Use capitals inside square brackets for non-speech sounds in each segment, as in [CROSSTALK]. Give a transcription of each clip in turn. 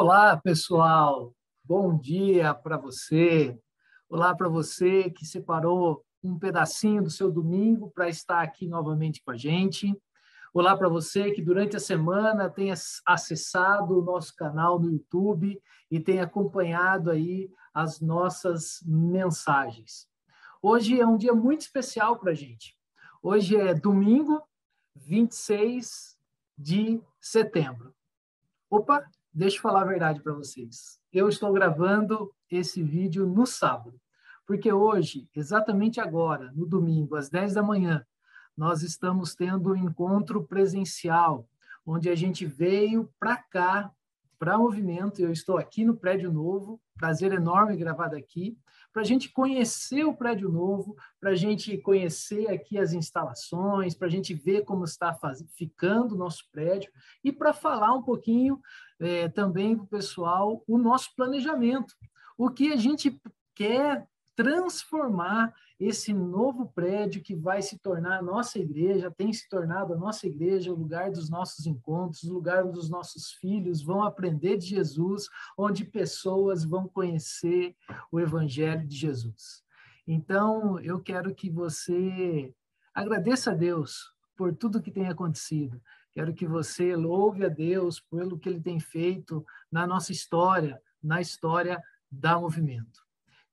Olá, pessoal. Bom dia para você. Olá para você que separou um pedacinho do seu domingo para estar aqui novamente com a gente. Olá para você que durante a semana tem acessado o nosso canal no YouTube e tem acompanhado aí as nossas mensagens. Hoje é um dia muito especial para a gente. Hoje é domingo, 26 de setembro. Opa, deixa eu falar a verdade para vocês. Eu estou gravando esse vídeo no sábado, porque hoje, exatamente agora, no domingo, às 10 da manhã, nós estamos tendo um encontro presencial, onde a gente veio para cá, para Movimento. Eu estou aqui no prédio novo, prazer enorme gravar daqui, para a gente conhecer o prédio novo, para a gente conhecer aqui as instalações, para a gente ver como está faz... ficando o nosso prédio e para falar um pouquinho é, também para o pessoal o nosso planejamento, o que a gente quer transformar esse novo prédio que vai se tornar a nossa igreja, tem se tornado a nossa igreja, o lugar dos nossos encontros, o lugar onde os nossos filhos vão aprender de Jesus, onde pessoas vão conhecer o Evangelho de Jesus. Então, eu quero que você agradeça a Deus por tudo que tem acontecido. Quero que você louve a Deus pelo que ele tem feito na nossa história, na história da movimento.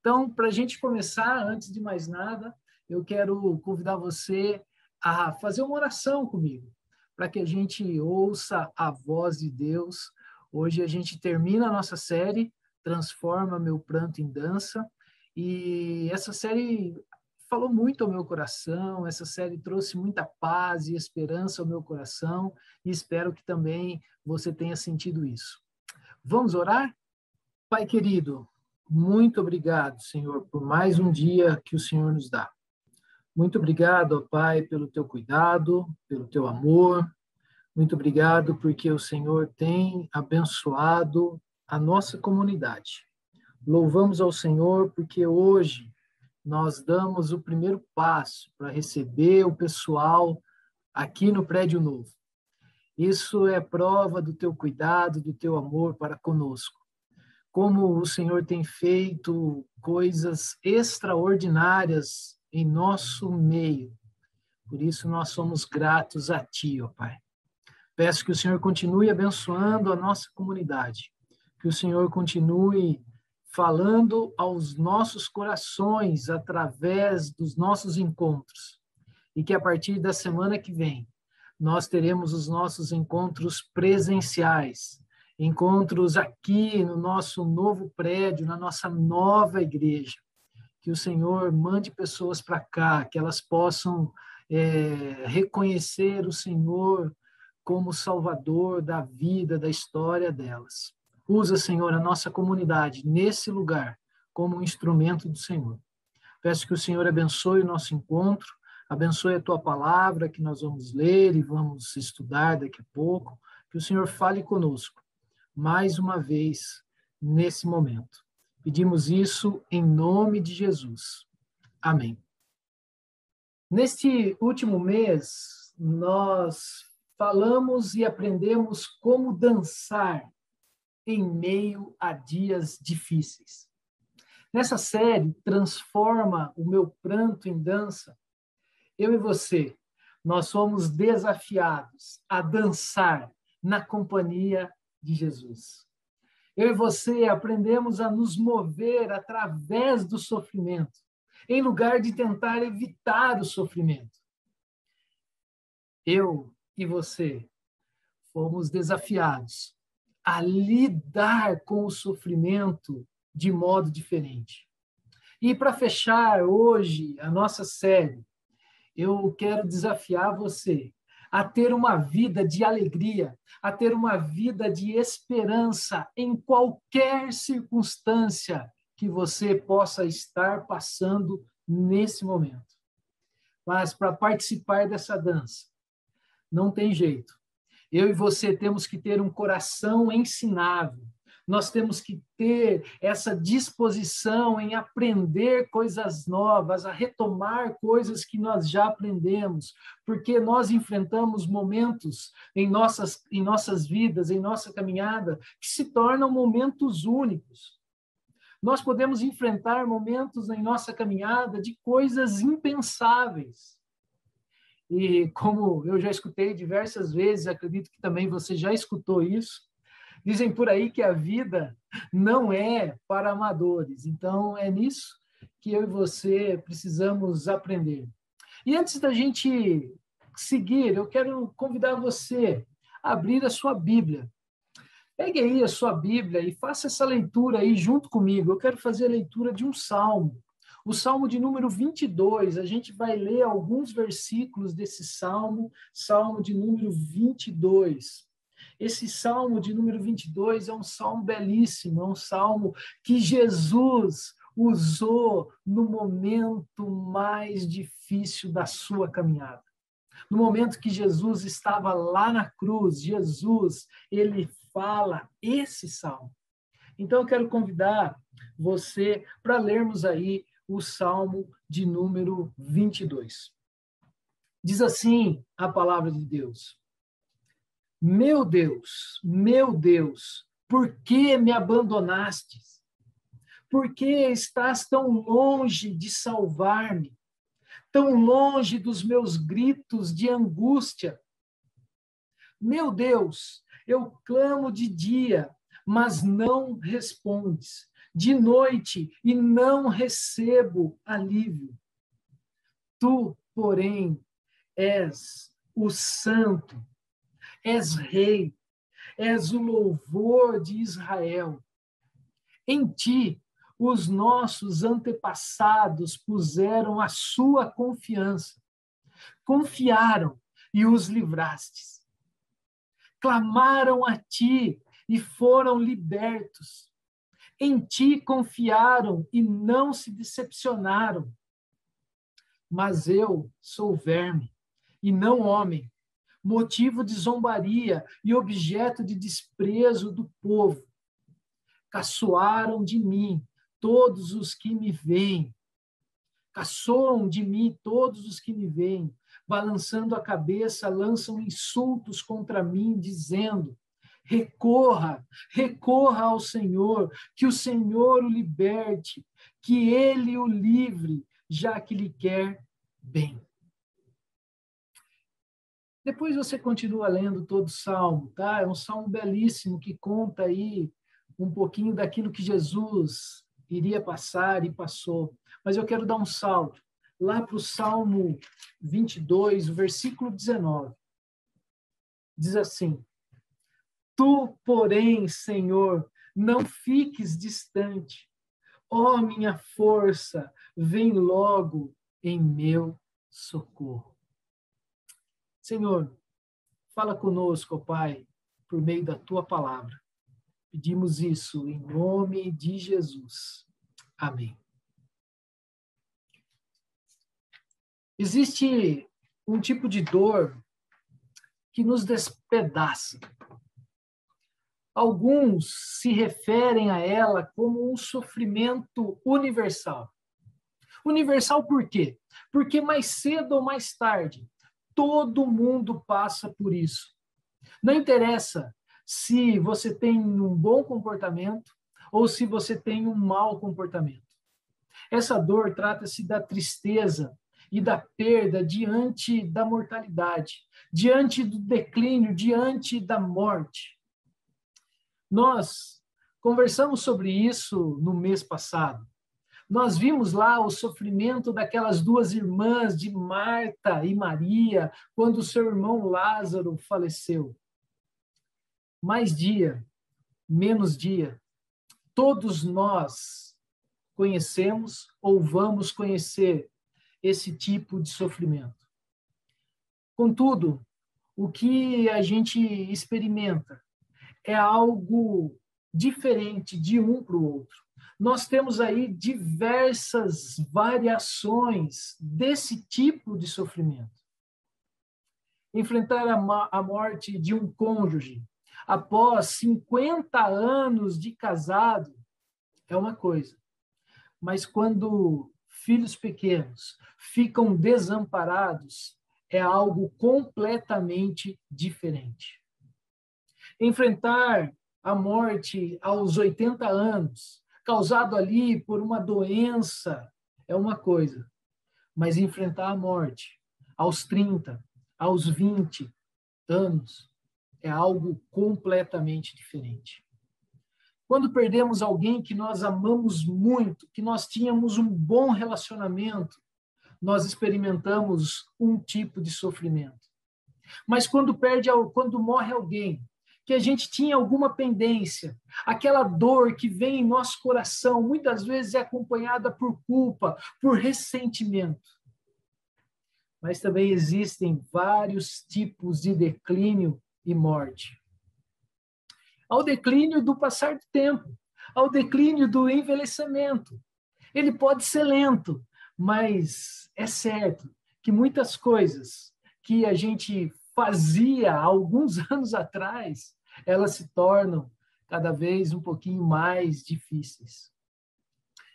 Então, para a gente começar, antes de mais nada, eu quero convidar você a fazer uma oração comigo, para que a gente ouça a voz de Deus. Hoje a gente termina a nossa série, Transforma Meu Pranto em Dança, e essa série falou muito ao meu coração, essa série trouxe muita paz e esperança ao meu coração, e espero que também você tenha sentido isso. Vamos orar? Pai querido, muito obrigado, Senhor, por mais um dia que o Senhor nos dá. Muito obrigado, ó Pai, pelo teu cuidado, pelo teu amor. Muito obrigado porque o Senhor tem abençoado a nossa comunidade. Louvamos ao Senhor porque hoje nós damos o primeiro passo para receber o pessoal aqui no prédio novo. Isso é prova do teu cuidado, do teu amor para conosco como o Senhor tem feito coisas extraordinárias em nosso meio. Por isso nós somos gratos a Ti, ó Pai. Peço que o Senhor continue abençoando a nossa comunidade, que o Senhor continue falando aos nossos corações através dos nossos encontros e que a partir da semana que vem nós teremos os nossos encontros presenciais encontros aqui no nosso novo prédio, na nossa nova igreja. Que o Senhor mande pessoas para cá, que elas possam é, reconhecer o Senhor como Salvador da vida, da história delas. Usa, Senhor, a nossa comunidade nesse lugar como um instrumento do Senhor. Peço que o Senhor abençoe o nosso encontro, abençoe a tua palavra que nós vamos ler e vamos estudar daqui a pouco. Que o Senhor fale conosco mais uma vez nesse momento. Pedimos isso em nome de Jesus. Amém. Neste último mês, nós falamos e aprendemos como dançar em meio a dias difíceis. Nessa série, Transforma o Meu Pranto em Dança, eu e você, nós somos desafiados a dançar na companhia de Jesus. Eu e você aprendemos a nos mover através do sofrimento, em lugar de tentar evitar o sofrimento. Eu e você fomos desafiados a lidar com o sofrimento de modo diferente. E para fechar hoje a nossa série, eu quero desafiar você a ter uma vida de alegria, a ter uma vida de esperança em qualquer circunstância que você possa estar passando nesse momento. Mas para participar dessa dança, não tem jeito. Eu e você temos que ter um coração ensinável. Nós temos que ter essa disposição em aprender coisas novas, a retomar coisas que nós já aprendemos, porque nós enfrentamos momentos em nossas, em nossas vidas, em nossa caminhada, que se tornam momentos únicos. Nós podemos enfrentar momentos em nossa caminhada de coisas impensáveis. E como eu já escutei diversas vezes, acredito que também você já escutou isso, Dizem por aí que a vida não é para amadores. Então, é nisso que eu e você precisamos aprender. E antes da gente seguir, eu quero convidar você a abrir a sua Bíblia. Pegue aí a sua Bíblia e faça essa leitura aí junto comigo. Eu quero fazer a leitura de um salmo. O salmo de número 22, a gente vai ler alguns versículos desse salmo, salmo de número 22. Esse salmo de número 22 é um salmo belíssimo, é um salmo que Jesus usou no momento mais difícil da sua caminhada. No momento que Jesus estava lá na cruz, Jesus, ele fala esse salmo. Então eu quero convidar você para lermos aí o salmo de número 22. Diz assim a palavra de Deus: meu Deus, meu Deus, por que me abandonaste? Por que estás tão longe de salvar-me? Tão longe dos meus gritos de angústia? Meu Deus, eu clamo de dia, mas não respondes, de noite e não recebo alívio. Tu, porém, és o Santo és rei, és o louvor de Israel. Em ti, os nossos antepassados puseram a sua confiança, confiaram e os livrastes. Clamaram a ti e foram libertos. Em ti confiaram e não se decepcionaram. Mas eu sou verme e não homem, motivo de zombaria e objeto de desprezo do povo. Caçoaram de mim todos os que me veem. Caçoam de mim todos os que me veem. Balançando a cabeça, lançam insultos contra mim, dizendo: recorra, recorra ao Senhor, que o Senhor o liberte, que ele o livre, já que lhe quer bem. Depois você continua lendo todo o salmo, tá? É um salmo belíssimo que conta aí um pouquinho daquilo que Jesus iria passar e passou. Mas eu quero dar um salto lá para o Salmo 22, versículo 19. Diz assim: Tu, porém, Senhor, não fiques distante. Ó oh, minha força, vem logo em meu socorro. Senhor, fala conosco, Pai, por meio da tua palavra. Pedimos isso em nome de Jesus. Amém. Existe um tipo de dor que nos despedaça. Alguns se referem a ela como um sofrimento universal. Universal por quê? Porque mais cedo ou mais tarde Todo mundo passa por isso. Não interessa se você tem um bom comportamento ou se você tem um mau comportamento. Essa dor trata-se da tristeza e da perda diante da mortalidade, diante do declínio, diante da morte. Nós conversamos sobre isso no mês passado. Nós vimos lá o sofrimento daquelas duas irmãs de Marta e Maria, quando seu irmão Lázaro faleceu. Mais dia, menos dia, todos nós conhecemos ou vamos conhecer esse tipo de sofrimento. Contudo, o que a gente experimenta é algo diferente de um para o outro nós temos aí diversas variações desse tipo de sofrimento. Enfrentar a, morte de um cônjuge, após 50 anos de casado, é uma coisa. Mas quando filhos pequenos ficam desamparados, é algo completamente diferente. Enfrentar a morte aos 80 anos, causado ali por uma doença, é uma coisa. Mas enfrentar a morte aos 30, aos 20 anos, é algo completamente diferente. Quando perdemos alguém que nós amamos muito, que nós tínhamos um bom relacionamento, nós experimentamos um tipo de sofrimento. Mas quando perde, quando morre alguém que a gente tinha alguma pendência, aquela dor que vem em nosso coração, muitas vezes é acompanhada por culpa, por ressentimento. Mas também existem vários tipos de declínio e morte. Ao declínio do passar do tempo, ao declínio do envelhecimento. Ele pode ser lento, mas é certo que muitas coisas que a gente fazia alguns [LAUGHS] anos atrás, elas se tornam cada vez um pouquinho mais difíceis.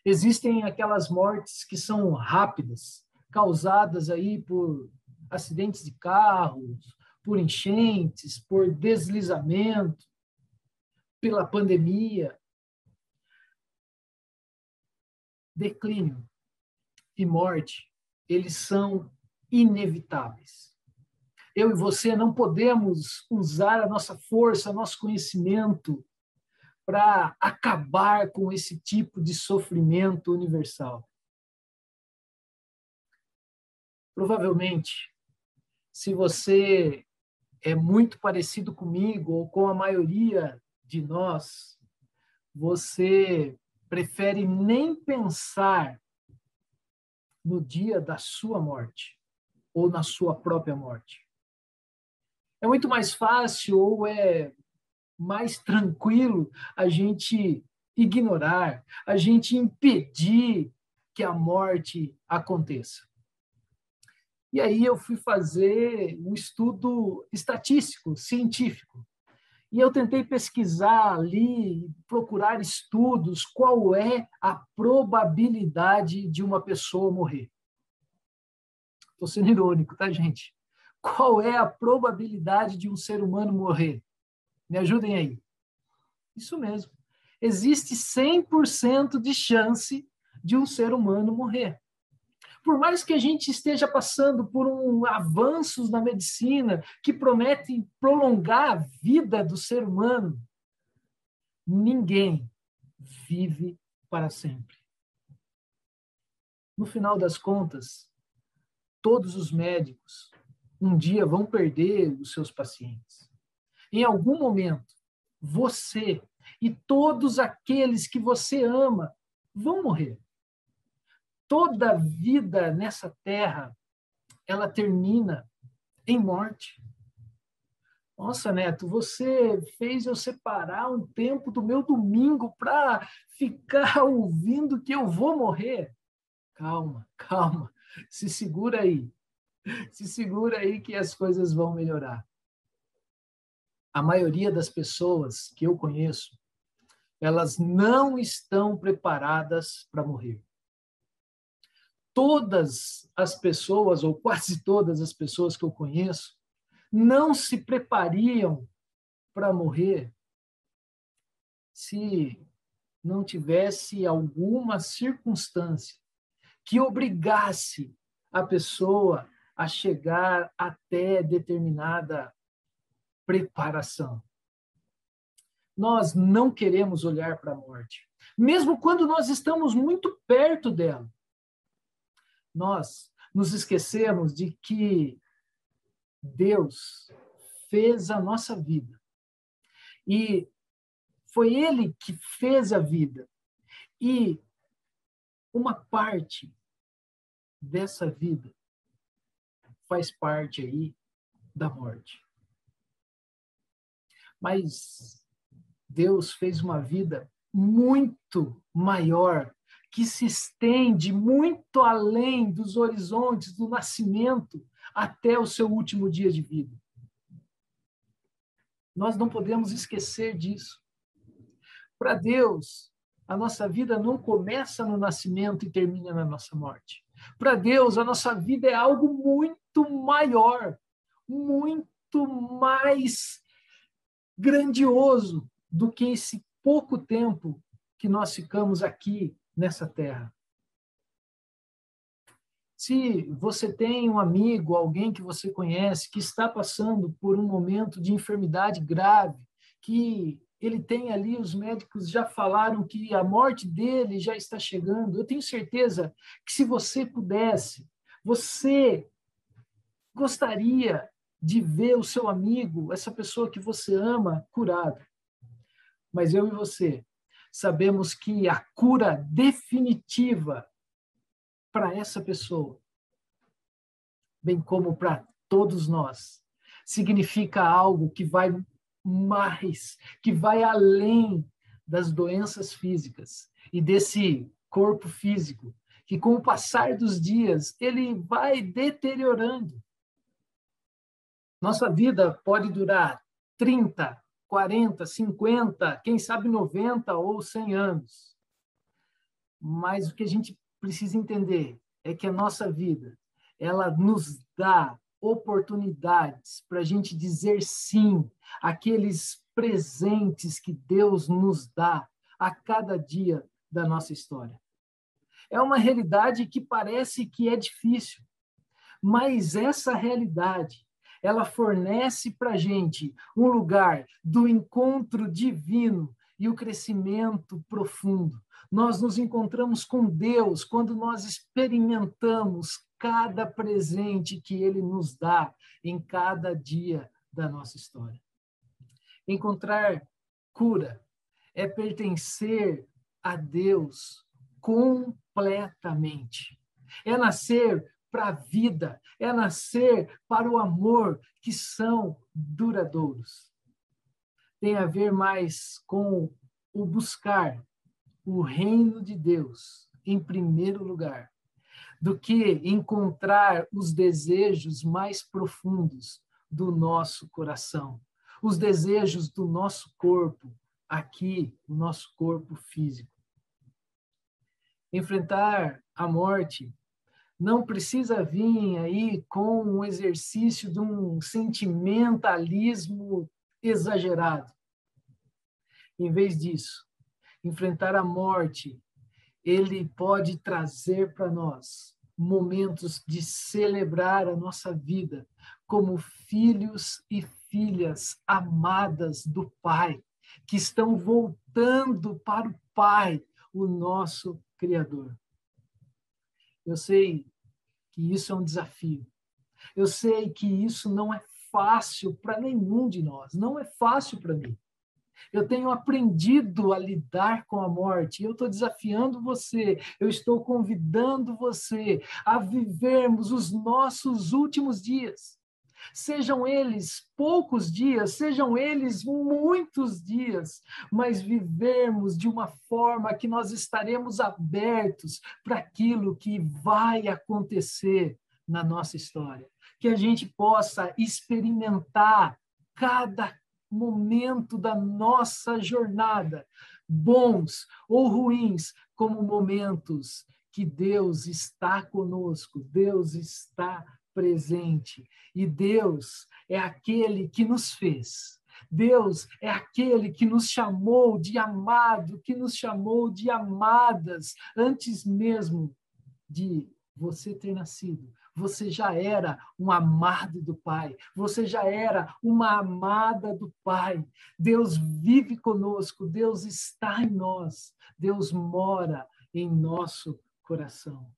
Existem aquelas mortes que são rápidas, causadas aí por acidentes de carros, por enchentes, por deslizamento, pela pandemia. Declínio e morte, eles são inevitáveis. Eu e você não podemos usar a nossa força, nosso conhecimento para acabar com esse tipo de sofrimento universal. Provavelmente, se você é muito parecido comigo ou com a maioria de nós, você prefere nem pensar no dia da sua morte ou na sua própria morte. É muito mais fácil ou é mais tranquilo a gente ignorar, a gente impedir que a morte aconteça. E aí eu fui fazer um estudo estatístico, científico. E eu tentei pesquisar ali, procurar estudos, qual é a probabilidade de uma pessoa morrer. Estou sendo irônico, tá, gente? Qual é a probabilidade de um ser humano morrer? Me ajudem aí. Isso mesmo. Existe 100% de chance de um ser humano morrer. Por mais que a gente esteja passando por um avanços na medicina que prometem prolongar a vida do ser humano, ninguém vive para sempre. No final das contas, todos os médicos um dia vão perder os seus pacientes. Em algum momento, você e todos aqueles que você ama vão morrer toda vida nessa terra ela termina em morte. Nossa, Neto, você fez eu separar um tempo do meu domingo para ficar [LAUGHS] ouvindo que eu vou morrer. Calma, calma. Se segura aí. Se segura aí que as coisas vão melhorar. A maioria das pessoas que eu conheço, elas não estão preparadas para morrer todas as pessoas, ou quase todas as pessoas que eu conheço, não se preparariam para morrer se não tivesse alguma circunstância que obrigasse a pessoa a chegar até determinada preparação. Nós não queremos olhar para a morte, mesmo quando nós estamos muito perto dela nós nos esquecemos de que Deus fez a nossa vida. E foi Ele que fez a vida. E uma parte dessa vida faz parte aí da morte. Mas Deus fez uma vida muito maior que se estende muito além dos horizontes do nascimento até o seu último dia de vida. Nós não podemos esquecer disso. Para Deus, a nossa vida não começa no nascimento e termina na nossa morte. Para Deus, a nossa vida é algo muito maior, muito mais grandioso do que esse pouco tempo que nós ficamos aqui nessa terra. Se você tem um amigo, alguém que você conhece, que está passando por um momento de enfermidade grave, que ele tem ali, os médicos já falaram que a morte dele já está chegando. Eu tenho certeza que se você pudesse, você gostaria de ver o seu amigo, essa pessoa que você ama, curado. Mas eu e você sabemos que a cura definitiva para essa pessoa, bem como para todos nós, significa algo que vai mais, que vai além das doenças físicas e desse corpo físico, que com o passar dos dias ele vai deteriorando. Nossa vida pode durar 30, 40, 50, quem sabe 90 ou 100 anos. Mas o que a gente precisa entender é que a nossa vida, ela nos dá oportunidades para a gente dizer sim àqueles presentes que Deus nos dá a cada dia da nossa história. É uma realidade que parece que é difícil, mas essa realidade ela fornece para a gente um lugar do encontro divino e o crescimento profundo nós nos encontramos com Deus quando nós experimentamos cada presente que Ele nos dá em cada dia da nossa história. Encontrar cura é pertencer a Deus completamente. É nascer para a vida, é nascer para o amor que são duradouros. Tem a ver mais com o buscar o reino de Deus em primeiro lugar, do que encontrar os desejos mais profundos do nosso coração, os desejos do nosso corpo, aqui, o nosso corpo físico. Enfrentar a morte não precisa vir aí com um exercício de um sentimentalismo exagerado. Em vez disso, enfrentar a morte, ele pode trazer para nós momentos de celebrar a nossa vida como filhos e filhas amadas do Pai, que estão voltando para o Pai, o nosso Criador. Eu sei que isso é um desafio. Eu sei que isso não é fácil para nenhum de nós, não é fácil para mim. Eu tenho aprendido a lidar com a morte. Eu estou desafiando você, eu estou convidando você a vivermos os nossos últimos dias. Sejam eles poucos dias, sejam eles muitos dias, mas vivermos de uma forma que nós estaremos abertos para aquilo que vai acontecer na nossa história. Que a gente possa experimentar cada momento da nossa jornada, bons ou ruins, como momentos que Deus está conosco, Deus está presente. E Deus é aquele que nos fez. Deus é aquele que nos chamou de amado, que nos chamou de amadas antes mesmo de você ter nascido, você já era um amado do Pai, você já era uma amada do Pai. Deus vive conosco, Deus está em nós, Deus mora em nosso coração.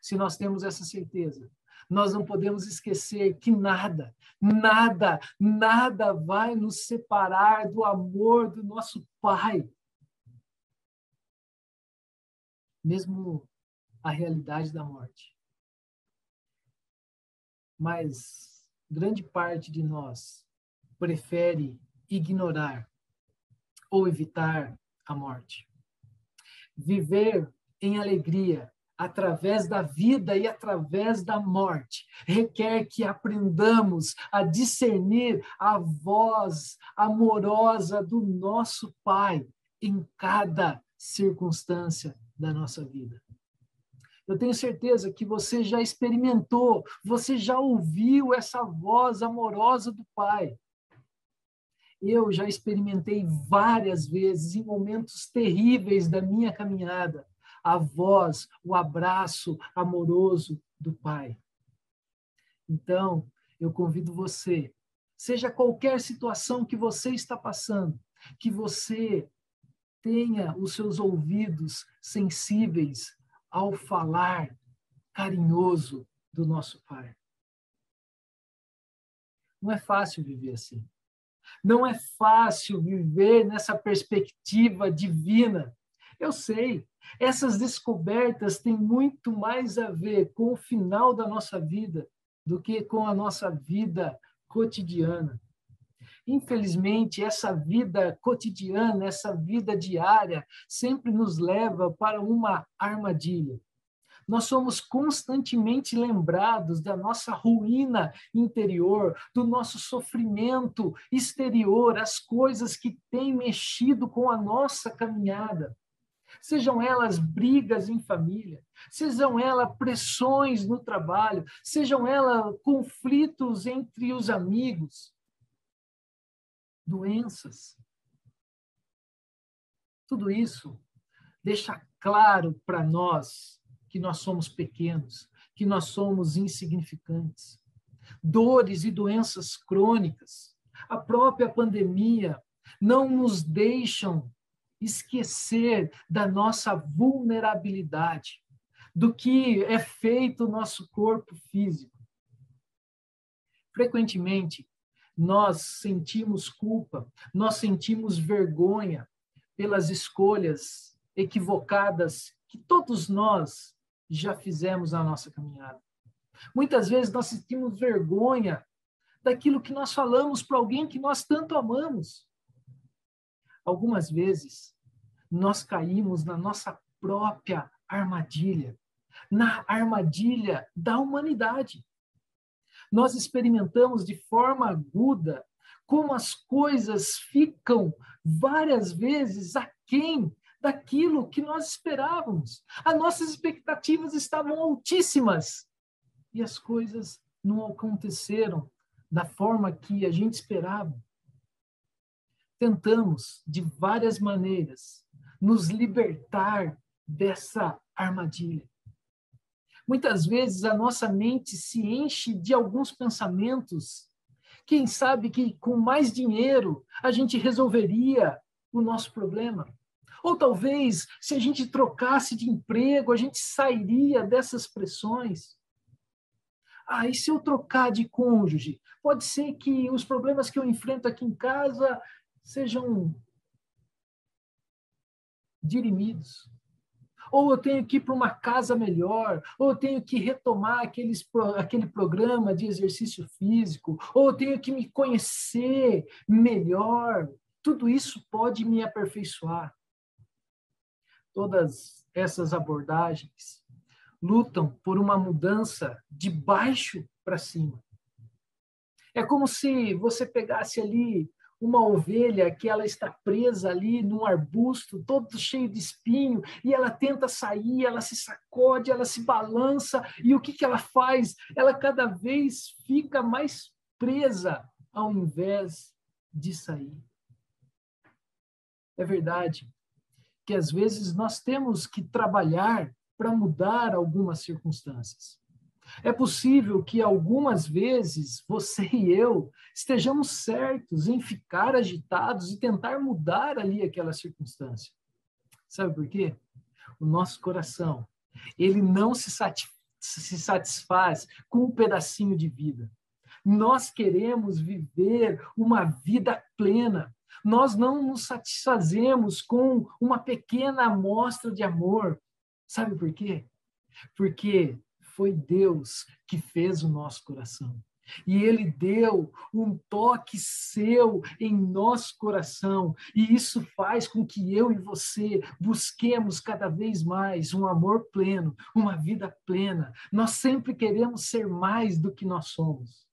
Se nós temos essa certeza, nós não podemos esquecer que nada, nada, nada vai nos separar do amor do nosso Pai. Mesmo a realidade da morte mas grande parte de nós prefere ignorar ou evitar a morte. Viver em alegria através da vida e através da morte, requer que aprendamos a discernir a voz amorosa do nosso Pai em cada circunstância da nossa vida. Eu tenho certeza que você já experimentou, você já ouviu essa voz amorosa do Pai. Eu já experimentei várias vezes em momentos terríveis da minha caminhada a voz, o abraço amoroso do Pai. Então, eu convido você, seja qualquer situação que você está passando, que você tenha os seus ouvidos sensíveis ao falar carinhoso do nosso Pai. Não é fácil viver assim. Não é fácil viver nessa perspectiva divina. Eu sei, essas descobertas têm muito mais a ver com o final da nossa vida do que com a nossa vida cotidiana. Infelizmente, essa vida cotidiana, essa vida diária, sempre nos leva para uma armadilha. Nós somos constantemente lembrados da nossa ruína interior, do nosso sofrimento exterior, as coisas que têm mexido com a nossa caminhada sejam elas brigas em família, sejam elas pressões no trabalho, sejam elas conflitos entre os amigos, doenças. Tudo isso deixa claro para nós que nós somos pequenos, que nós somos insignificantes. Dores e doenças crônicas, a própria pandemia não nos deixam esquecer da nossa vulnerabilidade, do que é feito o nosso corpo físico. Frequentemente, nós sentimos culpa, nós sentimos vergonha pelas escolhas equivocadas que todos nós já fizemos na nossa caminhada. Muitas vezes nós sentimos vergonha daquilo que nós falamos para alguém que nós tanto amamos. Algumas vezes, nós caímos na nossa própria armadilha, na armadilha da humanidade. Nós experimentamos de forma aguda como as coisas ficam várias vezes aquém daquilo que nós esperávamos. As nossas expectativas estavam altíssimas e as coisas não aconteceram da forma que a gente esperava tentamos, de várias maneiras, nos libertar dessa armadilha. Muitas vezes a nossa mente se enche de alguns pensamentos. Quem sabe que com mais dinheiro a gente resolveria o nosso problema? Ou talvez, se a gente trocasse de emprego, a gente sairia dessas pressões. Ah, e se eu trocar de cônjuge? Pode ser que os problemas que eu enfrento aqui em casa sejam dirimidos. Ou eu tenho que ir para uma casa melhor, ou eu tenho que retomar aqueles, aquele programa de exercício físico, ou eu tenho que me conhecer melhor. Tudo isso pode me aperfeiçoar. Todas essas abordagens lutam por uma mudança de baixo para cima. É como se você pegasse ali uma ovelha que ela está presa ali num arbusto, todo cheio de espinho, e ela tenta sair, ela se sacode, ela se balança, e o que, que ela faz? Ela cada vez fica mais presa ao invés de sair. É verdade que às vezes nós temos que trabalhar para mudar algumas circunstâncias. É possível que algumas vezes você [LAUGHS] e eu estejamos certos em ficar agitados e tentar mudar ali aquela circunstância. Sabe por quê? O nosso coração, ele não se, se satisfaz com um pedacinho de vida. Nós queremos viver uma vida plena. Nós não nos satisfazemos com uma pequena amostra de amor. Sabe por quê? Porque foi Deus que fez o nosso coração. E ele deu um toque seu em nosso coração. E isso faz com que eu e você busquemos cada vez mais um amor pleno, uma vida plena. Nós sempre queremos ser mais do que nós somos.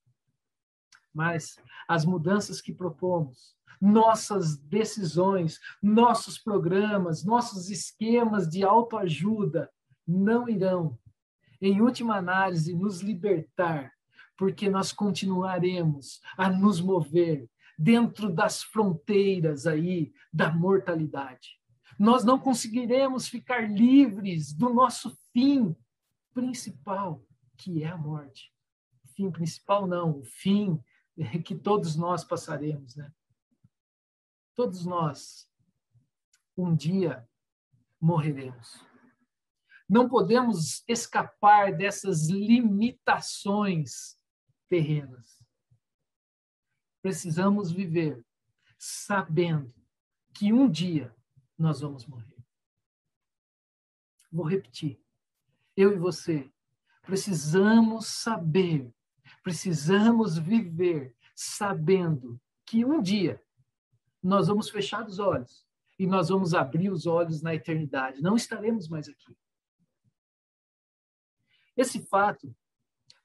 Mas as mudanças que propomos, nossas decisões, nossos programas, nossos esquemas de autoajuda não irão, em última análise, nos libertar porque nós continuaremos a nos mover dentro das fronteiras aí da mortalidade. Nós não conseguiremos ficar livres do nosso fim principal, que é a morte. Fim principal não, o fim que todos nós passaremos, né? Todos nós um dia morreremos. Não podemos escapar dessas limitações terrenas. Precisamos viver sabendo que um dia nós vamos morrer. Vou repetir. Eu e você precisamos saber, precisamos viver sabendo que um dia nós vamos fechar os olhos e nós vamos abrir os olhos na eternidade. Não estaremos mais aqui. Esse fato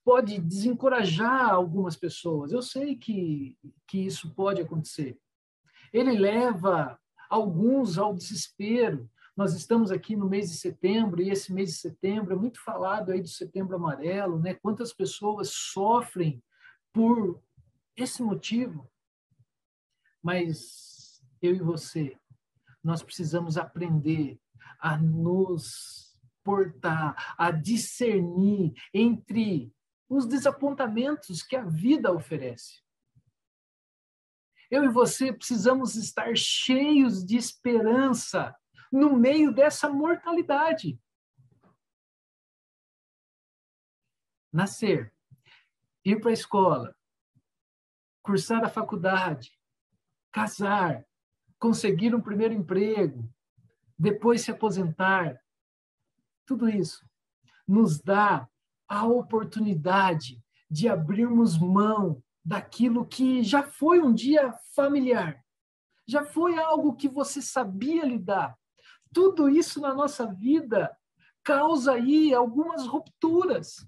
pode desencorajar algumas pessoas. Eu sei que, que isso pode acontecer. Ele leva alguns ao desespero. Nós estamos aqui no mês de setembro, e esse mês de setembro é muito falado aí do setembro amarelo, né? Quantas pessoas sofrem por esse motivo. Mas eu e você, nós precisamos aprender a nos portar, a discernir entre os desapontamentos que a vida oferece. Eu e você precisamos estar cheios de esperança no meio dessa mortalidade. Nascer, ir para a escola, cursar a faculdade, casar, conseguir um primeiro emprego, depois se aposentar, tudo isso nos dá a oportunidade de abrirmos mão daquilo que já foi um dia familiar, já foi algo que você sabia lidar. Tudo isso na nossa vida causa aí algumas rupturas.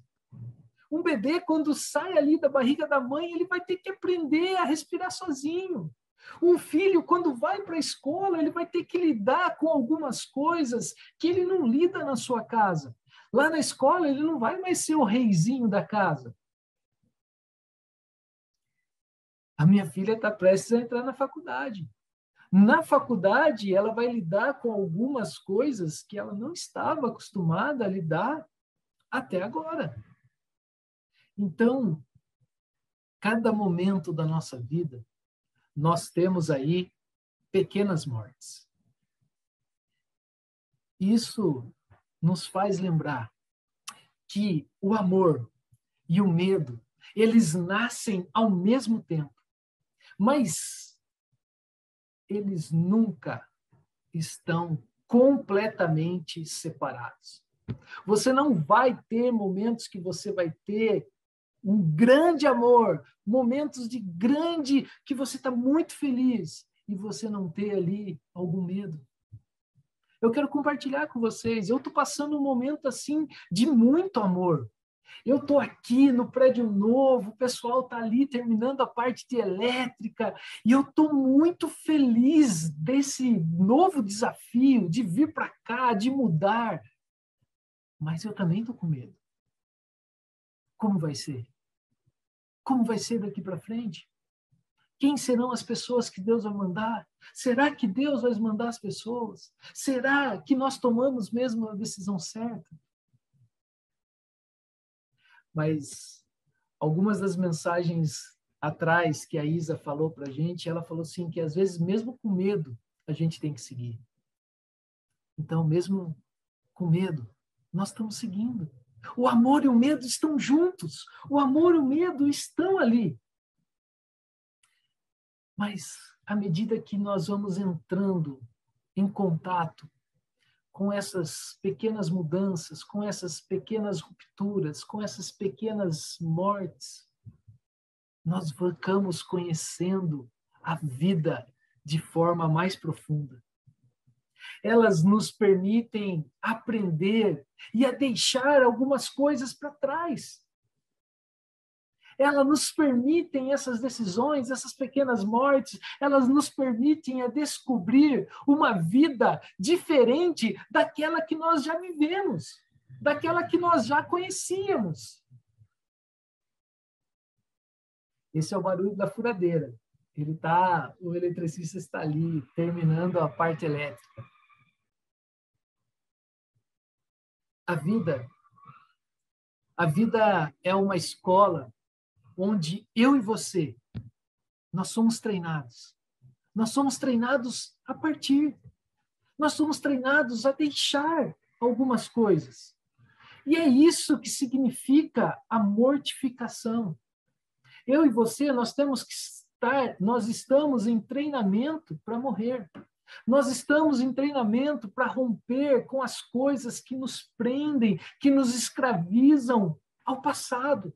Um bebê, quando sai ali da barriga da mãe, ele vai ter que aprender a respirar sozinho. Um filho, quando vai para a escola, ele vai ter que lidar com algumas coisas que ele não lida na sua casa. Lá na escola, ele não vai mais ser o reizinho da casa. A minha filha está prestes a entrar na faculdade. Na faculdade, ela vai lidar com algumas coisas que ela não estava acostumada a lidar até agora. Então, cada momento da nossa vida, nós temos aí pequenas mortes. Isso nos faz lembrar que o amor e o medo, eles nascem ao mesmo tempo, mas eles nunca estão completamente separados. Você não vai ter momentos que você vai ter um grande amor, momentos de grande que você está muito feliz e você não ter ali algum medo. Eu quero compartilhar com vocês. Eu estou passando um momento assim de muito amor. Eu estou aqui no prédio novo, o pessoal está ali terminando a parte de elétrica, e eu estou muito feliz desse novo desafio de vir para cá, de mudar. Mas eu também estou com medo. Como vai ser? Como vai ser daqui para frente? Quem serão as pessoas que Deus vai mandar? Será que Deus vai mandar as pessoas? Será que nós tomamos mesmo a decisão certa? Mas algumas das mensagens atrás que a Isa falou para a gente, ela falou assim que às vezes mesmo com medo a gente tem que seguir. Então, mesmo com medo, nós estamos seguindo. O amor e o medo estão juntos. O amor e o medo estão ali. Mas à medida que nós vamos entrando em contato com essas pequenas mudanças, com essas pequenas rupturas, com essas pequenas mortes, nós vamos conhecendo a vida de forma mais profunda. Elas nos permitem aprender e a deixar algumas coisas para trás. Elas nos permitem essas decisões, essas pequenas mortes, elas nos permitem a descobrir uma vida diferente daquela que nós já vivemos, daquela que nós já conhecíamos. Esse é o barulho da furadeira. Ele tá, o eletricista está ali terminando a parte elétrica. A vida a vida é uma escola onde eu e você nós somos treinados. Nós somos treinados a partir. Nós somos treinados a deixar algumas coisas. E é isso que significa a mortificação. Eu e você, nós temos que estar, nós estamos em treinamento para morrer. Nós estamos em treinamento para romper com as coisas que nos prendem, que nos escravizam ao passado.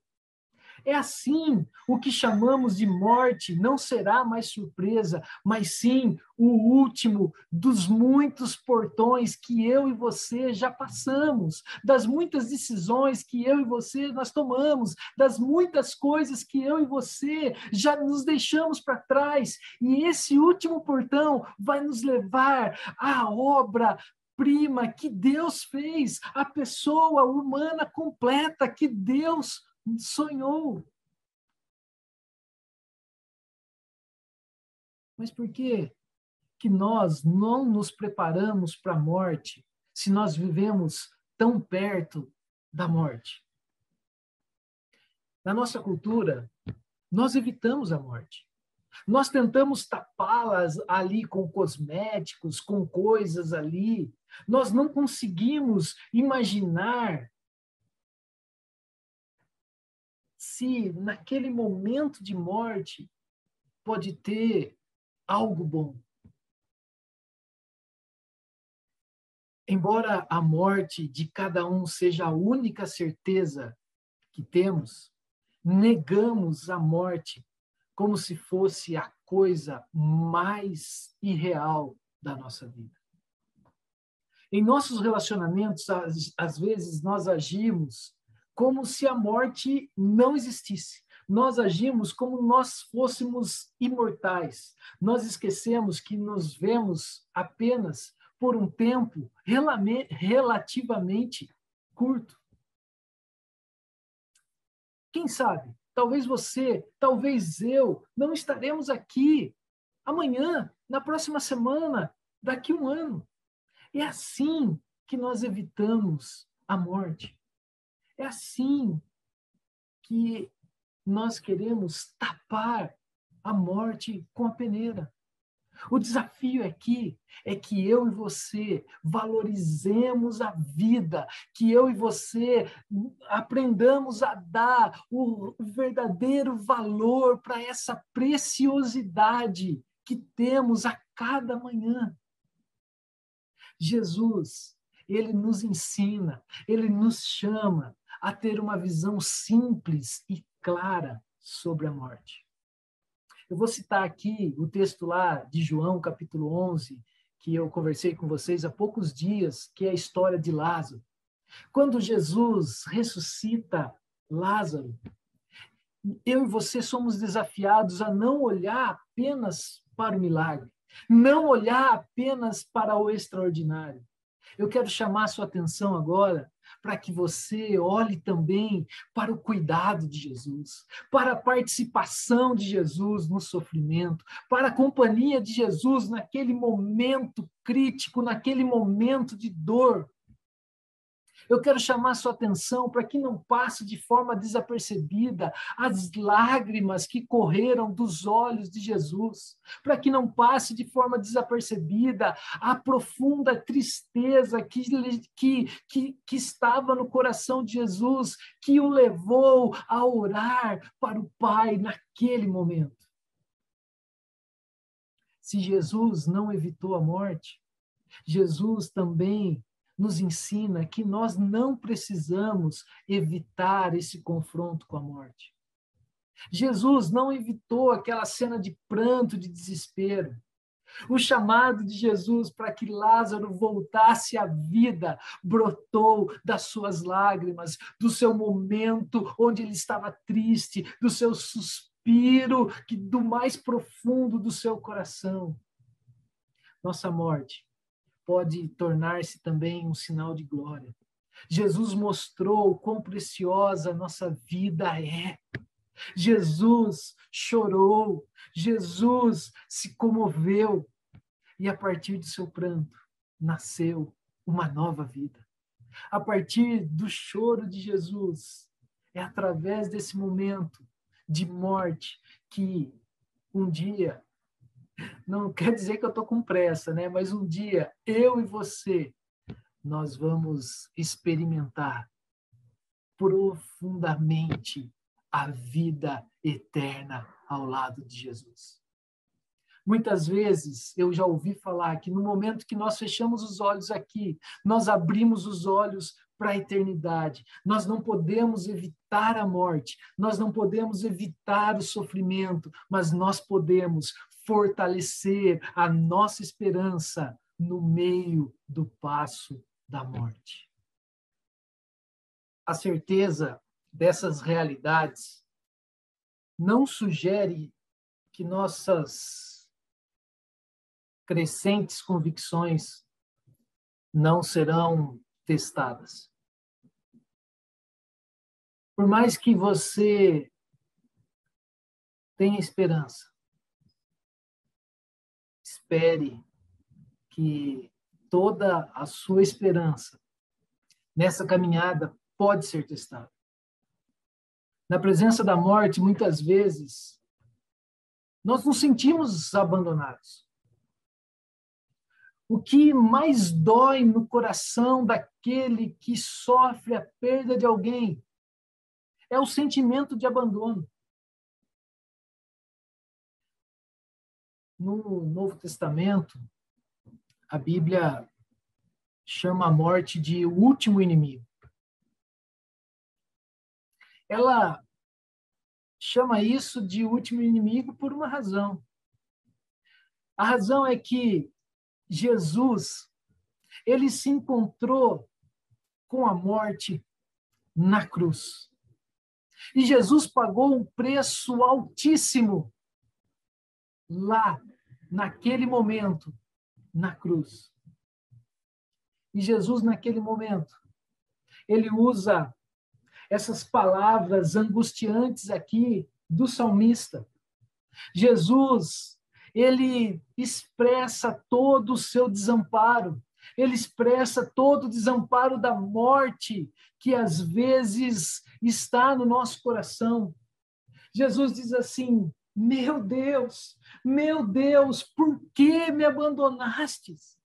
É assim, o que chamamos de morte não será mais surpresa, mas sim o último dos muitos portões que eu e você já passamos, das muitas decisões que eu e você nós tomamos, das muitas coisas que eu e você já nos deixamos para trás, e esse último portão vai nos levar à obra prima que Deus fez, a pessoa humana completa que Deus sonhou. Mas por que que nós não nos preparamos para a morte se nós vivemos tão perto da morte? Na nossa cultura, nós evitamos a morte. Nós tentamos tapá-las ali com cosméticos, com coisas ali. Nós não conseguimos imaginar se naquele momento de morte pode ter algo bom. Embora a morte de cada um seja a única certeza que temos, negamos a morte como se fosse a coisa mais irreal da nossa vida. Em nossos relacionamentos, às, vezes, nós agimos como se a morte não existisse. Nós agimos como nós fôssemos imortais. Nós esquecemos que nos vemos apenas por um tempo relativamente curto. Quem sabe? Talvez você, talvez eu, não estaremos aqui amanhã, na próxima semana, daqui um ano. É assim que nós evitamos a morte. É assim que nós queremos tapar a morte com a peneira. O desafio aqui é que eu e você valorizemos a vida, que eu e você aprendamos a dar o, verdadeiro valor para essa preciosidade que temos a cada manhã. Jesus, ele nos ensina, ele nos chama a ter uma visão simples e clara sobre a morte. Eu vou citar aqui o texto lá de João, capítulo 11, que eu conversei com vocês há poucos dias, que é a história de Lázaro. Quando Jesus ressuscita Lázaro, eu e você somos desafiados a não olhar apenas para o milagre, não olhar apenas para o extraordinário. Eu quero chamar a sua atenção agora para que você olhe também para o cuidado de Jesus, para a participação de Jesus no sofrimento, para a companhia de Jesus naquele momento crítico, naquele momento de dor. Eu quero chamar sua atenção para que não passe de forma desapercebida as lágrimas que correram dos olhos de Jesus, para que não passe de forma desapercebida a profunda tristeza que, que, que, que estava no coração de Jesus, que o levou a orar para o Pai naquele momento. Se Jesus não evitou a morte, Jesus também nos ensina que nós não precisamos evitar esse confronto com a morte. Jesus não evitou aquela cena de pranto, de desespero. O chamado de Jesus para que Lázaro voltasse à vida brotou das suas lágrimas, do seu momento onde ele estava triste, do seu suspiro, que do mais profundo do seu coração. Nossa morte pode tornar-se também um sinal de glória. Jesus mostrou quão preciosa a nossa vida é. Jesus chorou, Jesus se comoveu, e a partir do seu pranto nasceu uma nova vida. A partir do choro de Jesus, é através desse momento de morte que um dia, não quer dizer que eu estou com pressa, né? mas um dia eu e você, nós vamos experimentar profundamente a vida eterna ao lado de Jesus. Muitas vezes eu já ouvi falar que no momento que nós fechamos os olhos aqui, nós abrimos os olhos para a eternidade. Nós não podemos evitar a morte, nós não podemos evitar o sofrimento, mas nós podemos fortalecer a nossa esperança no meio do passo da morte. A certeza dessas realidades não sugere que nossas crescentes convicções não serão testadas. Por mais que você tenha esperança, espere que toda a sua esperança nessa caminhada pode ser testada. Na presença da morte, muitas vezes, nós nos sentimos abandonados. O que mais dói no coração daquele que sofre a perda de alguém é o sentimento de abandono. No Novo Testamento, a Bíblia chama a morte de o último inimigo ela chama isso de último inimigo por uma razão. A razão é que Jesus ele se encontrou com a morte na cruz. E Jesus pagou um preço altíssimo lá, naquele momento, na cruz. E Jesus, naquele momento, ele usa essas palavras angustiantes aqui do salmista. Jesus, ele expressa todo o seu desamparo, ele expressa todo o desamparo da morte que às vezes está no nosso coração. Jesus diz assim: Meu Deus, meu Deus, por que me abandonastes?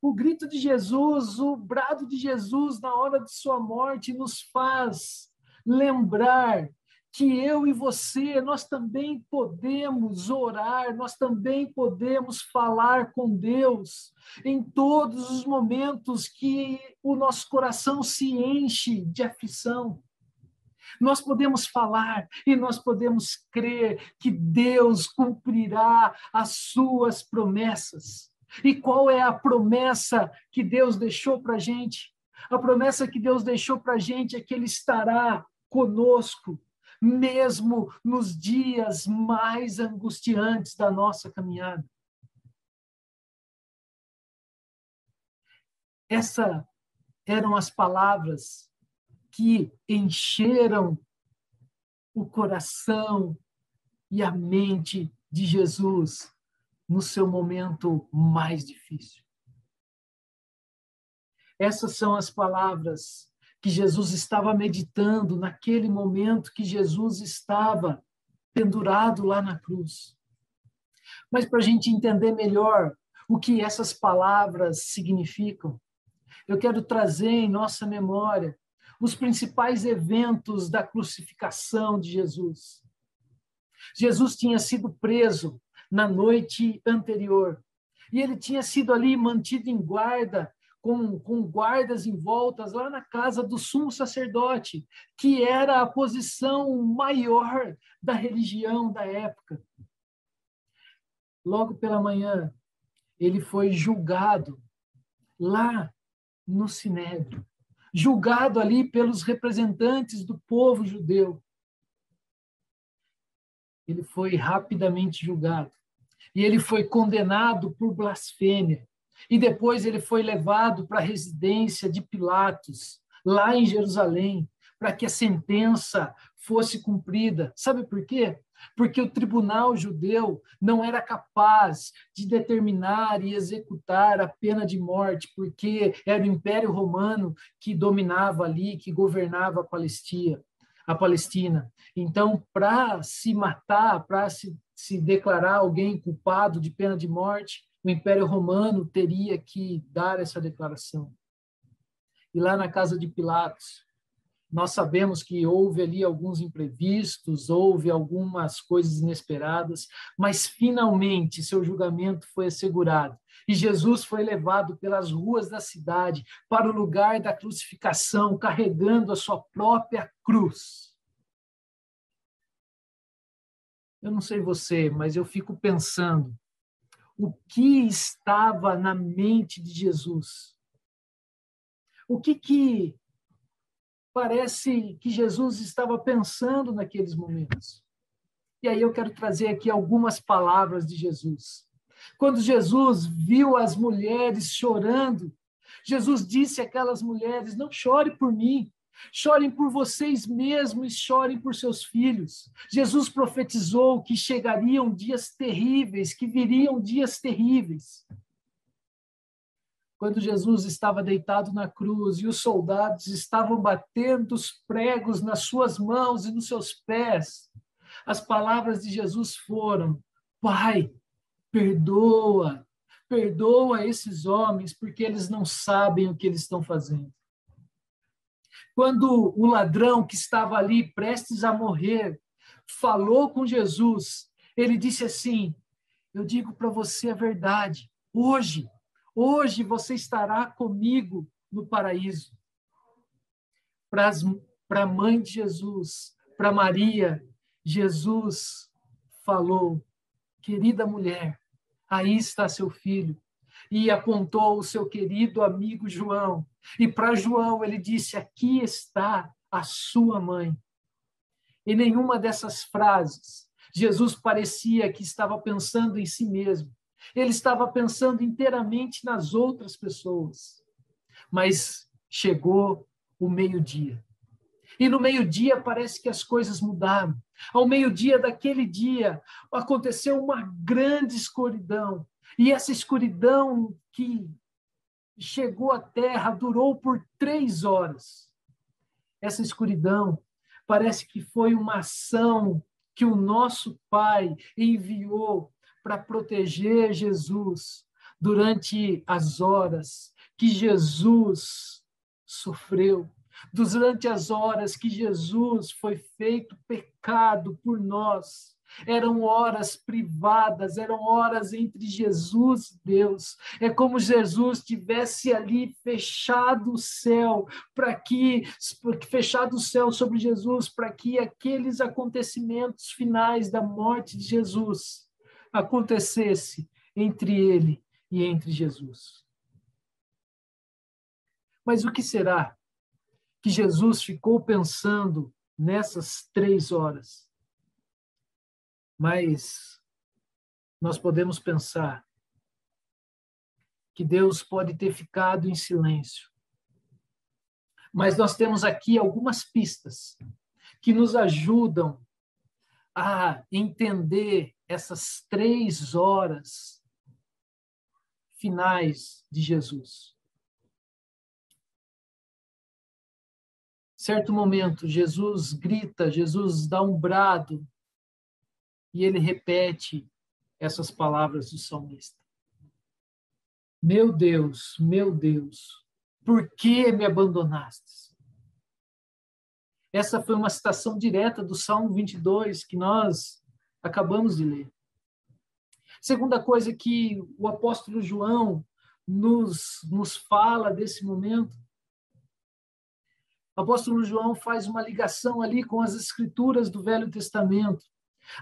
O grito de Jesus, o brado de Jesus na hora de sua morte nos faz lembrar que eu e você, nós também podemos orar, nós também podemos falar com Deus em todos os momentos que o nosso coração se enche de aflição. Nós podemos falar e nós podemos crer que Deus cumprirá as suas promessas. E qual é a promessa que Deus deixou para a gente? A promessa que Deus deixou para a gente é que Ele estará conosco, mesmo nos dias mais angustiantes da nossa caminhada. Essas eram as palavras que encheram o coração e a mente de Jesus no seu momento mais difícil. Essas são as palavras que Jesus estava meditando naquele momento que Jesus estava pendurado lá na cruz. Mas para a gente entender melhor o que essas palavras significam, eu quero trazer em nossa memória os principais eventos da crucificação de Jesus. Jesus tinha sido preso na noite anterior. E ele tinha sido ali mantido em guarda com, com guardas em voltas lá na casa do sumo sacerdote, que era a posição maior da religião da época. Logo pela manhã, ele foi julgado lá no Sinédrio, julgado ali pelos representantes do povo judeu. Ele foi rapidamente julgado e ele foi condenado por blasfêmia. E depois ele foi levado para a residência de Pilatos, lá em Jerusalém, para que a sentença fosse cumprida. Sabe por quê? Porque o tribunal judeu não era capaz de determinar e executar a pena de morte, porque era o Império Romano que dominava ali, que governava a Palestina. A Palestina. Então, para se matar, para se, se declarar alguém culpado de pena de morte, o Império Romano teria que dar essa declaração. E lá na casa de Pilatos, nós sabemos que houve ali alguns imprevistos, houve algumas coisas inesperadas, mas finalmente seu julgamento foi assegurado. E Jesus foi levado pelas ruas da cidade para o lugar da crucificação, carregando a sua própria cruz. Eu não sei você, mas eu fico pensando o que estava na mente de Jesus. O que que parece que Jesus estava pensando naqueles momentos? E aí eu quero trazer aqui algumas palavras de Jesus. Quando Jesus viu as mulheres chorando, Jesus disse àquelas mulheres: Não chore por mim, Chorem por vocês mesmos chorem por seus filhos. Jesus profetizou que chegariam dias terríveis, que viriam dias terríveis. Quando Jesus estava deitado na cruz e os soldados estavam batendo os pregos nas suas mãos e nos seus pés, as palavras de Jesus foram: Pai, perdoa, perdoa esses homens, porque eles não sabem o que eles estão fazendo. Quando o ladrão que estava ali prestes a morrer falou com Jesus, ele disse assim: Eu digo para você a verdade, hoje, hoje você estará comigo no paraíso. Para a mãe de Jesus, para Maria, Jesus falou: Querida mulher, aí está seu filho e apontou o seu querido amigo João. E para João ele disse: Aqui está a sua mãe. Em nenhuma dessas frases, Jesus parecia que estava pensando em si mesmo. Ele estava pensando inteiramente nas outras pessoas. Mas chegou o meio-dia. E no meio-dia parece que as coisas mudaram. Ao meio-dia daquele dia aconteceu uma grande escuridão. E essa escuridão que chegou à terra durou por três horas. Essa escuridão parece que foi uma ação que o nosso Pai enviou para proteger Jesus durante as horas que Jesus sofreu, durante as horas que Jesus foi feito pecado por nós eram horas privadas, eram horas entre Jesus e Deus. É como Jesus tivesse ali fechado o céu para que fechado o céu sobre Jesus para que aqueles acontecimentos finais da morte de Jesus acontecesse entre ele e entre Jesus. Mas o que será que Jesus ficou pensando nessas três horas? Mas nós podemos pensar que Deus pode ter ficado em silêncio. Mas nós temos aqui algumas pistas que nos ajudam a entender essas três horas finais de Jesus. Certo momento, Jesus grita, Jesus dá um brado, e ele repete essas palavras do salmista. Meu Deus, meu Deus, por que me abandonaste? Essa foi uma citação direta do Salmo 22 que nós acabamos de ler. Segunda coisa que o apóstolo João nos, nos fala desse momento. O apóstolo João faz uma ligação ali com as escrituras do Velho Testamento.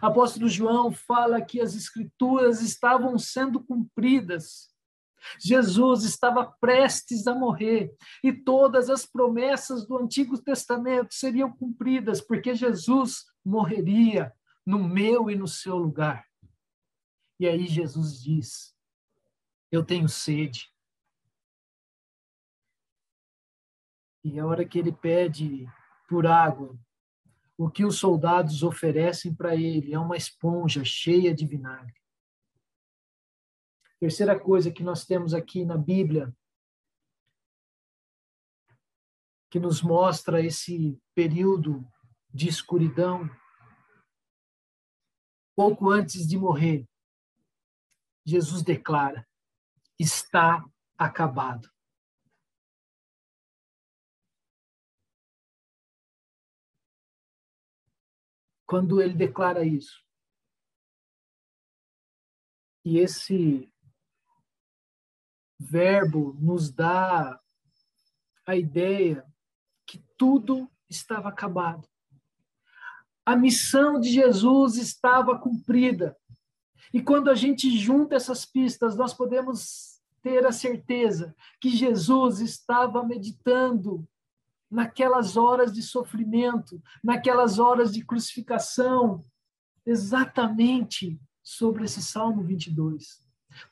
O apóstolo João fala que as escrituras estavam sendo cumpridas. Jesus estava prestes a morrer e todas as promessas do Antigo Testamento seriam cumpridas, porque Jesus morreria no meu e no seu lugar. E aí Jesus diz: Eu tenho sede. E a hora que ele pede por água, o que os soldados oferecem para ele é uma esponja cheia de vinagre. Terceira coisa que nós temos aqui na Bíblia, que nos mostra esse período de escuridão, pouco antes de morrer, Jesus declara: está acabado. Quando ele declara isso, e esse verbo nos dá a ideia que tudo estava acabado. A missão de Jesus estava cumprida. E quando a gente junta essas pistas, nós podemos ter a certeza que Jesus estava meditando naquelas horas de sofrimento, naquelas horas de crucificação, exatamente sobre esse Salmo 22.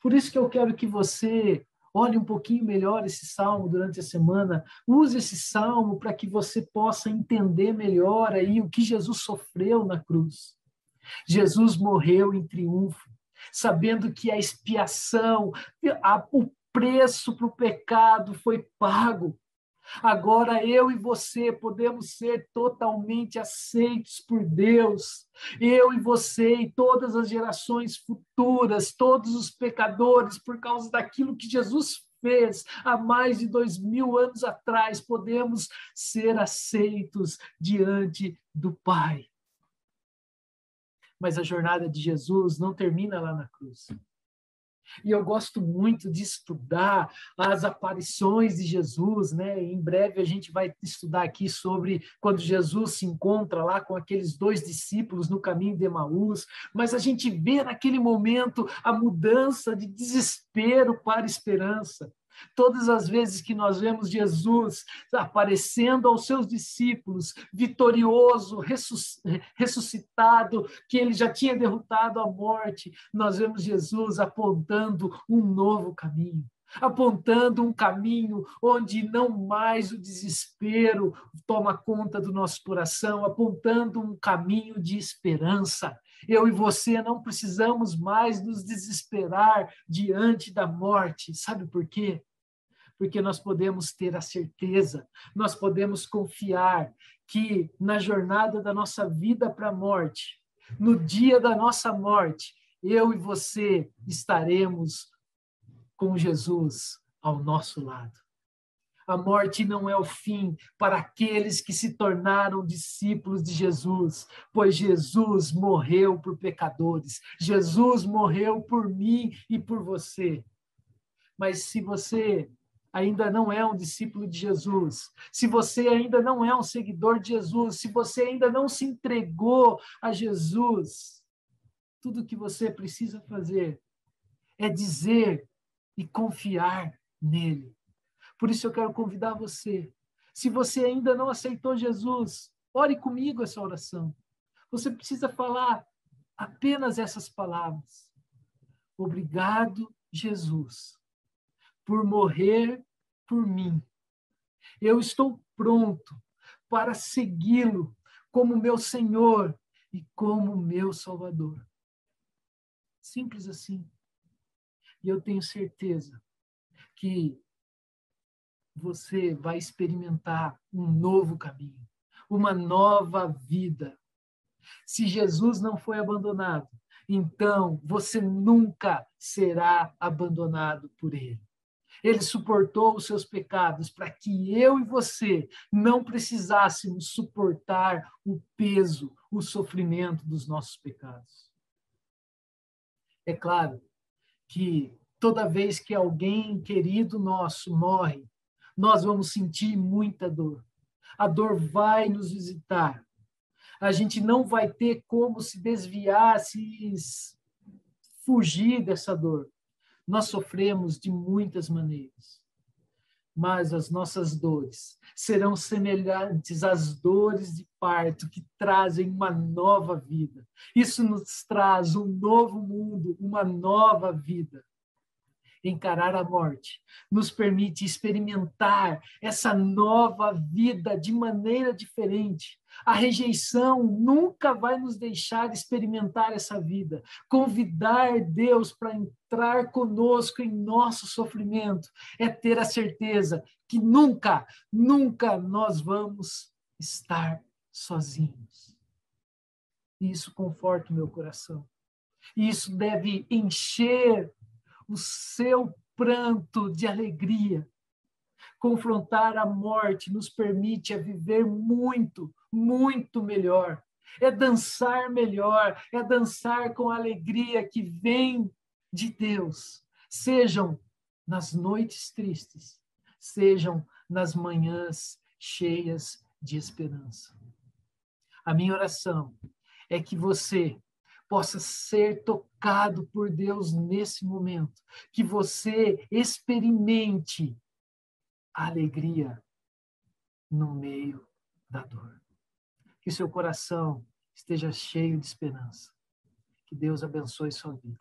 Por isso que eu quero que você olhe um pouquinho melhor esse salmo durante a semana, use esse salmo para que você possa entender melhor aí o que Jesus sofreu na cruz. Jesus morreu em triunfo, sabendo que a expiação, a, o preço para o pecado foi pago. Agora eu e você podemos ser totalmente aceitos por Deus. Eu e você e todas as gerações futuras, todos os pecadores, por causa daquilo que Jesus fez há mais de dois mil anos atrás, podemos ser aceitos diante do Pai. Mas a jornada de Jesus não termina lá na cruz. E eu gosto muito de estudar as aparições de Jesus, né? Em breve a gente vai estudar aqui sobre quando Jesus se encontra lá com aqueles dois discípulos no caminho de Emaús, mas a gente vê naquele momento a mudança de desespero para esperança. Todas as vezes que nós vemos Jesus aparecendo aos seus discípulos, vitorioso, ressuscitado, que ele já tinha derrotado a morte, nós vemos Jesus apontando um novo caminho apontando um caminho onde não mais o desespero toma conta do nosso coração, apontando um caminho de esperança. Eu e você não precisamos mais nos desesperar diante da morte. Sabe por quê? Porque nós podemos ter a certeza, nós podemos confiar que na jornada da nossa vida para a morte, no dia da nossa morte, eu e você estaremos com Jesus ao nosso lado. A morte não é o fim para aqueles que se tornaram discípulos de Jesus, pois Jesus morreu por pecadores, Jesus morreu por mim e por você. Mas se você ainda não é um discípulo de Jesus, se você ainda não é um seguidor de Jesus, se você ainda não se entregou a Jesus, tudo que você precisa fazer é dizer e confiar nele. Por isso eu quero convidar você. Se você ainda não aceitou Jesus, ore comigo essa oração. Você precisa falar apenas essas palavras. Obrigado, Jesus por morrer por mim. Eu estou pronto para segui-lo como meu Senhor e como meu Salvador. Simples assim. E eu tenho certeza que você vai experimentar um novo caminho, uma nova vida. Se Jesus não foi abandonado, então você nunca será abandonado por ele. Ele suportou os seus pecados para que eu e você não precisássemos suportar o peso, o sofrimento dos nossos pecados. É claro que Toda vez que alguém querido nosso morre, nós vamos sentir muita dor. A dor vai nos visitar. A gente não vai ter como se desviar, se fugir dessa dor. Nós sofremos de muitas maneiras mas as nossas dores serão semelhantes às dores de parto que trazem uma nova vida. Isso nos traz um novo mundo, uma nova vida. Encarar a morte nos permite experimentar essa nova vida de maneira diferente. A rejeição nunca vai nos deixar experimentar essa vida. Convidar Deus para entrar conosco em nosso sofrimento é ter a certeza que nunca, nunca nós vamos estar sozinhos. Isso conforta o meu coração. Isso deve encher o seu pranto de alegria. Confrontar a morte nos permite a viver muito, muito melhor. É dançar melhor, é dançar com a alegria que vem de Deus. Sejam nas noites tristes, sejam nas manhãs cheias de esperança. A minha oração é que você possa ser tocado por Deus nesse momento, que você experimente a alegria no meio da dor. Que seu coração esteja cheio de esperança. Que Deus abençoe sua vida.